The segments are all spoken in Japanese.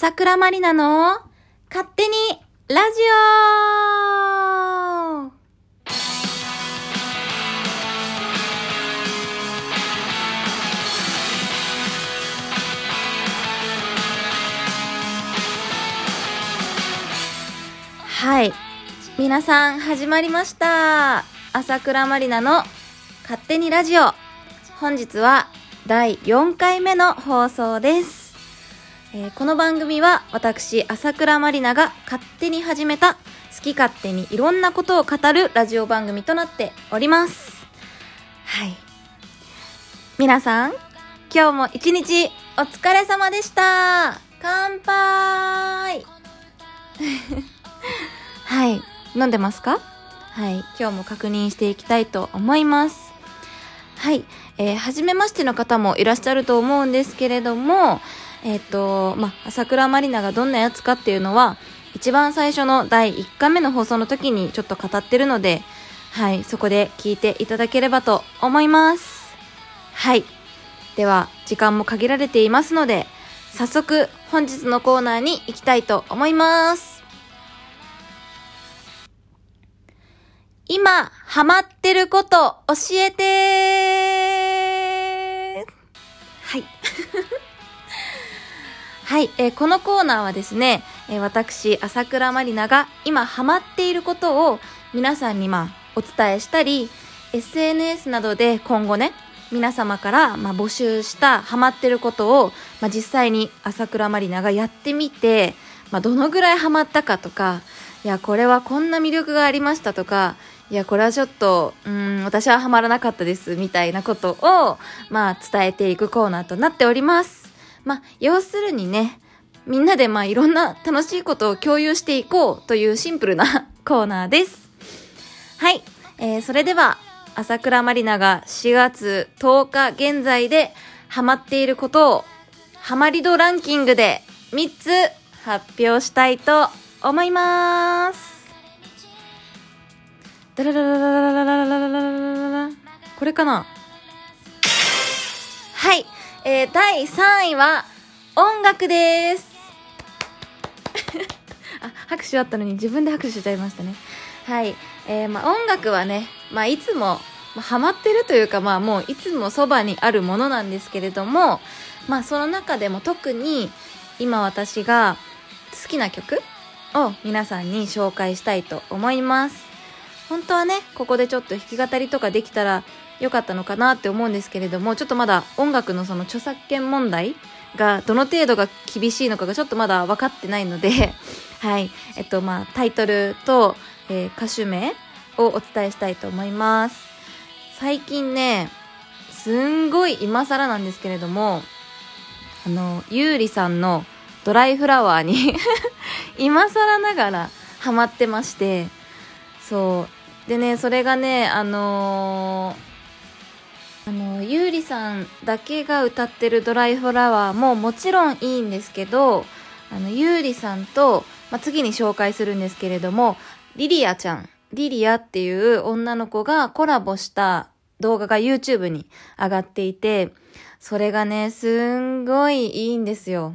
朝倉まりなの勝手にラジオはい。皆さん、始まりました。朝倉まりなの勝手にラジオ。本日は第4回目の放送です。えーこの番組は私、朝倉まりなが勝手に始めた好き勝手にいろんなことを語るラジオ番組となっております。はい。皆さん、今日も一日お疲れ様でした。乾杯 はい。飲んでますか？はい。今日も確認していきたいと思います。はい。えー、初めましての方もいらっしゃると思うんですけれども、えっ、と、まあ、朝倉まりながどんなやつかっていうのは、一番最初の第1回目の放送の時にちょっと語ってるので、はい。そこで聞いていただければと思います。はい。では、時間も限られていますので、早速、本日のコーナーに行きたいと思います。今、ハマってること、教えてはい。はい、えーこのコーナーはですね、えー私、朝倉まりなが今ハマっていることを皆さんにまあ、お伝えしたり、SNS などで今後ね、皆様からまあ募集したハマってることを、まあ、実際に朝倉まりながやってみて、まあ、どのぐらいハマったかとか、いや、これはこんな魅力がありましたとか、いや、これはちょっと、うん、私はハマらなかったです、みたいなことを、まあ、伝えていくコーナーとなっております。まあ、要するにね、みんなでまあいろんな楽しいことを共有していこうというシンプルなコーナーです。はい。えー、それでは、朝倉まりなが4月10日現在でハマっていることをハマり度ランキングで3つ発表したいと思います。これかなえー、第3位は音楽です。あ、拍手あったのに自分で拍手しちゃいましたね。はい。えー、まあ音楽はね、まあいつも、まあ、ハマってるというか、まあもういつもそばにあるものなんですけれども、まあその中でも特に今私が好きな曲を皆さんに紹介したいと思います。本当はね、ここでちょっと弾き語りとかできたらよかったのかなって思うんですけれども、ちょっとまだ音楽のその著作権問題がどの程度が厳しいのかがちょっとまだ分かってないので、はい。えっと、まあ、タイトルと、えー歌手名をお伝えしたいと思います。最近ね、すんごい今更なんですけれども、あの、ゆうりさんのドライフラワーに 今更ながらハマってまして、そう。でね、それがね、あのー、ゆうりさんだけが歌ってるドライフラワーももちろんいいんですけど、あの、ゆうりさんと、まあ、次に紹介するんですけれども、リリアちゃん、リリアっていう女の子がコラボした動画が YouTube に上がっていて、それがね、すんごいいいんですよ。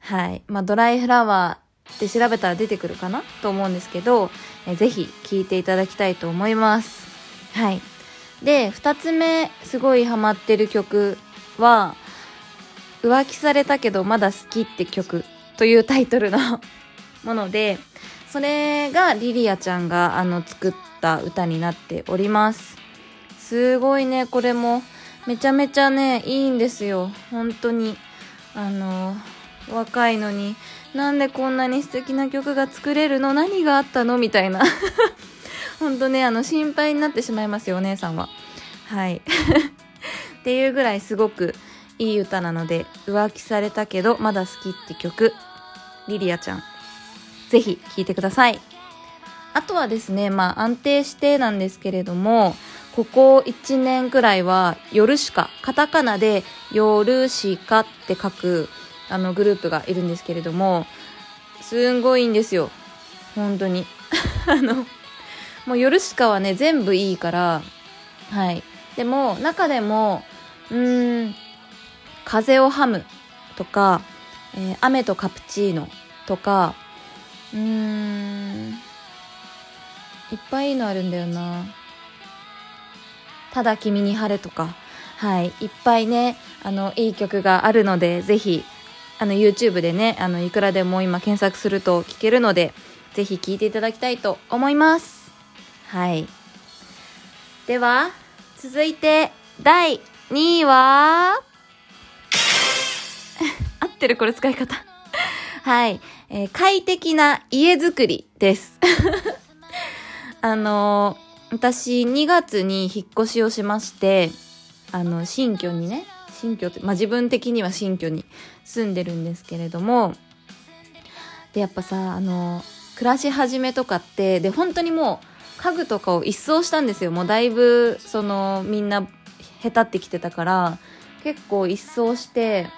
はい。まあ、ドライフラワーって調べたら出てくるかなと思うんですけど、えぜひ聴いていただきたいと思います。はい。で、二つ目、すごいハマってる曲は、浮気されたけどまだ好きって曲というタイトルの もので、それがリリアちゃんがあの作った歌になっております。すごいね、これもめちゃめちゃね、いいんですよ。本当に。あの、若いのに、なんでこんなに素敵な曲が作れるの？何があったの？みたいな。本当ね、あの、心配になってしまいますよ、お姉さんは。はい。っていうぐらいすごくいい歌なので、浮気されたけどまだ好きって曲、リリアちゃん、ぜひ聴いてください。あとはですね、まあ安定してなんですけれども、ここ1年くらいは、夜しか、カタカナで、夜しかって書く、あの、グループがいるんですけれども、すんごいんですよ。本当に。あの、もう夜しかはね、全部いいから、はい。でも、中でも、うん、風をハムとか、えー雨とカプチーノとかうんいっぱいいいのあるんだよな。ただ君に晴れとかはい。いっぱいねあのいい曲があるのでぜひあの YouTube でねあのいくらでも今検索すると聴けるのでぜひ聴いていただきたいと思います。はい。では続いて第2位は？合ってるこれ使い方。はい、えー快適な家づくりです。あのー私2月に引っ越しをしましてあの新居にね新居って、まあ、自分的には新居に住んでるんですけれどもでやっぱさあの暮らし始めとかってで本当にもう家具とかを一掃したんですよ。もうだいぶそのみんなへたってきてたから結構一掃して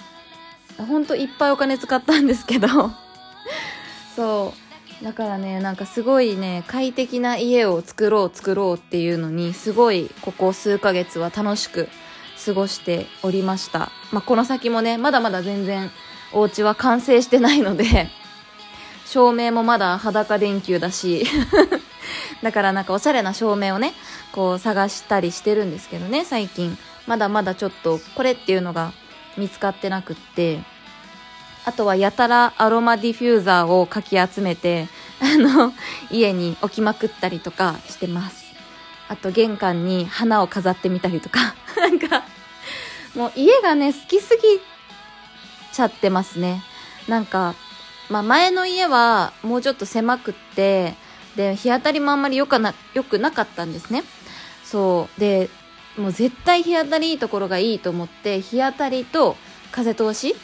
本当いっぱいお金使ったんですけど。そう。だからねなんかすごいね快適な家を作ろう作ろうっていうのにすごいここ数ヶ月は楽しく過ごしておりました、まあ、この先もねまだまだ全然お家は完成してないので照明もまだ裸電球だし。だからなんかおしゃれな照明をねこう探したりしてるんですけどね最近。まだまだちょっとこれっていうのが見つかってなくって。あとはやたらアロマディフューザーをかき集めて あの家に置きまくったりとかしてます。あと玄関に花を飾ってみたりとか。なんかもう家がね好きすぎちゃってますね。なんか、まあ、前の家はもうちょっと狭くってで日当たりもあんまりよかなよくなかったんですね。そう。でもう絶対日当たりいいところがいいと思って日当たりと風通し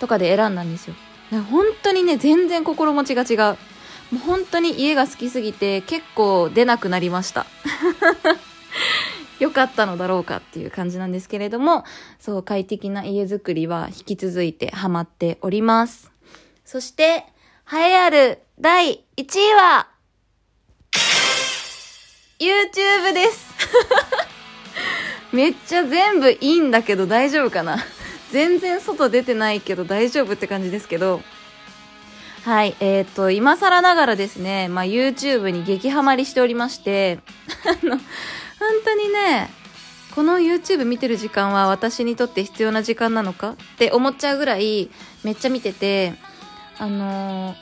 とかで選んだんですよ。だ本当にね全然心持ちが違う。もう本当に家が好きすぎて結構出なくなりました。良かったのだろうかっていう感じなんですけれどもそう快適な家づくりは引き続いてハマっております。そして栄えある第1位は YouTube です。めっちゃ全部いいんだけど大丈夫かな？全然外出てないけど大丈夫って感じですけど。はいえっ、ー、と今更ながらですね、まあ、YouTube に激ハマりしておりまして。あの本当にねこの YouTube 見てる時間は私にとって必要な時間なのか？って思っちゃうぐらいめっちゃ見ててあの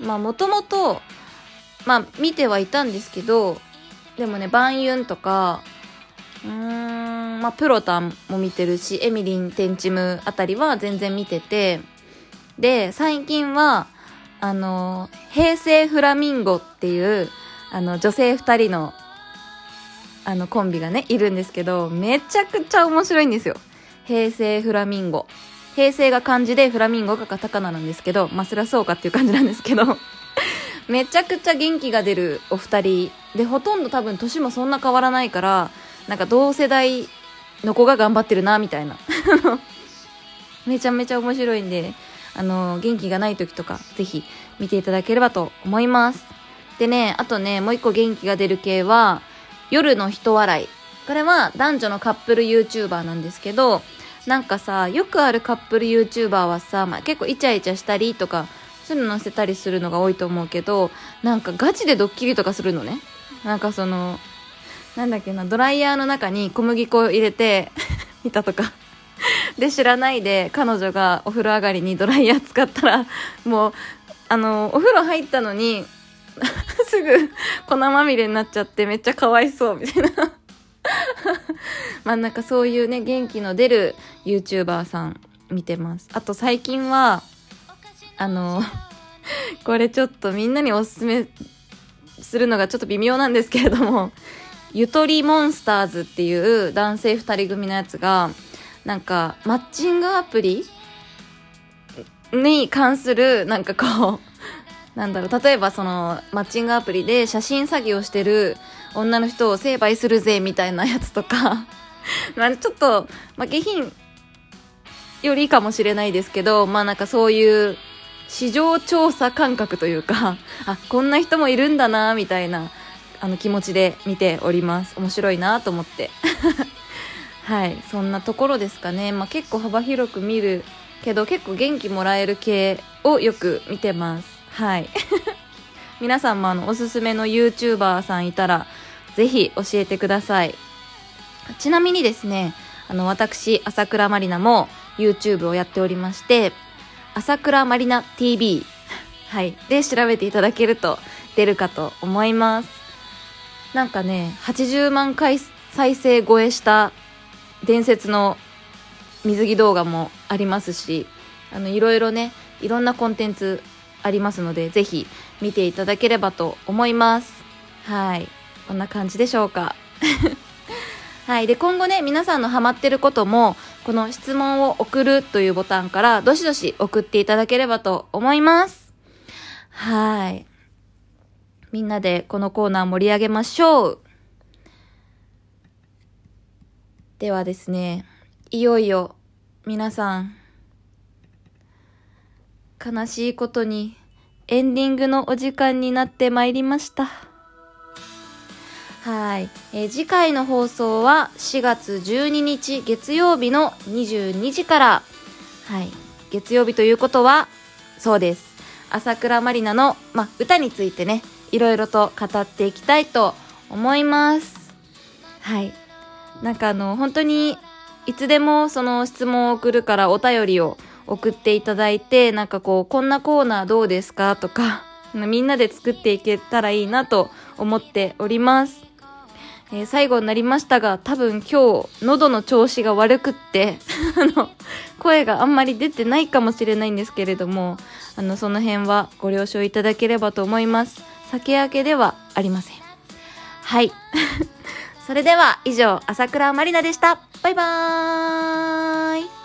ー、まあもともとまあ見てはいたんですけどでもねバンユンとかうーんまあプロタンも見てるしエミリン・テンチムあたりは全然見ててで最近はあの平成フラミンゴっていうあの女性2人のあのコンビがねいるんですけどめちゃくちゃ面白いんですよ。平成フラミンゴ。平成が漢字でフラミンゴがカタカナなんですけどまあそりゃそうかっていう感じなんですけど。めちゃくちゃ元気が出るお二人。でほとんど多分年もそんな変わらないからなんか同世代の子が頑張ってるなみたいな。めちゃめちゃ面白いんであの元気がない時とかぜひ見ていただければと思います。でねあとねもう一個元気が出る系は夜の人笑い。これは男女のカップル YouTuber なんですけどなんかさよくあるカップル YouTuber はさ、まあ、結構イチャイチャしたりとかそういうの載せたりするのが多いと思うけどなんかガチでドッキリとかするのね。なんかそのなんだっけなドライヤーの中に小麦粉を入れて 見たとか。で知らないで彼女がお風呂上がりにドライヤー使ったらもうあのお風呂入ったのに すぐ粉まみれになっちゃってめっちゃかわいそうみたいな。まあなんかそういうね元気の出る YouTuber さん見てます。あと最近はあの これちょっとみんなにおすすめするのがちょっと微妙なんですけれどもゆとりモンスターズっていう男性2人組のやつがなんかマッチングアプリに関するなんかこう なんだろう例えばそのマッチングアプリで写真詐欺をしてる女の人を成敗するぜみたいなやつとか まあちょっと、まあ、下品よりかもしれないですけどまあなんかそういう市場調査感覚というかあこんな人もいるんだなみたいなあの気持ちで見ております。面白いなと思って。はい。そんなところですかね、まあ、結構幅広く見るけど結構元気もらえる系をよく見てます。はい。皆さんもあのおすすめの YouTuber さんいたらぜひ教えてください。ちなみにですねあの私朝倉まりなも YouTube をやっておりまして朝倉まりな TV はい。で調べていただけると出るかと思います。なんかね80万回再生超えした伝説の水着動画もありますしあのいろいろねいろんなコンテンツありますのでぜひ見ていただければと思います。はい。こんな感じでしょうか。はい。で今後ね皆さんのハマってることもこの質問を送るというボタンからどしどし送っていただければと思います。はい。みんなでこのコーナー盛り上げましょう。ではですねいよいよ皆さん悲しいことにエンディングのお時間になってまいりました。はい、えー、次回の放送は4月12日月曜日の22時から。はい。月曜日ということはそうです。朝倉まりなの、ま、歌についてねいろいろと語っていきたいと思います。はい。なんかあの本当にいつでもその質問を送るからお便りを送っていただいて、なんかこう、こんなコーナーどうですかとか、みんなで作っていけたらいいなと思っております。えー、最後になりましたが、多分今日、喉の調子が悪くって、あの、声があんまり出てないかもしれないんですけれども、あの、その辺はご了承いただければと思います。酒明けではありません。はい。それでは以上、朝倉まりなでした。バイバーイ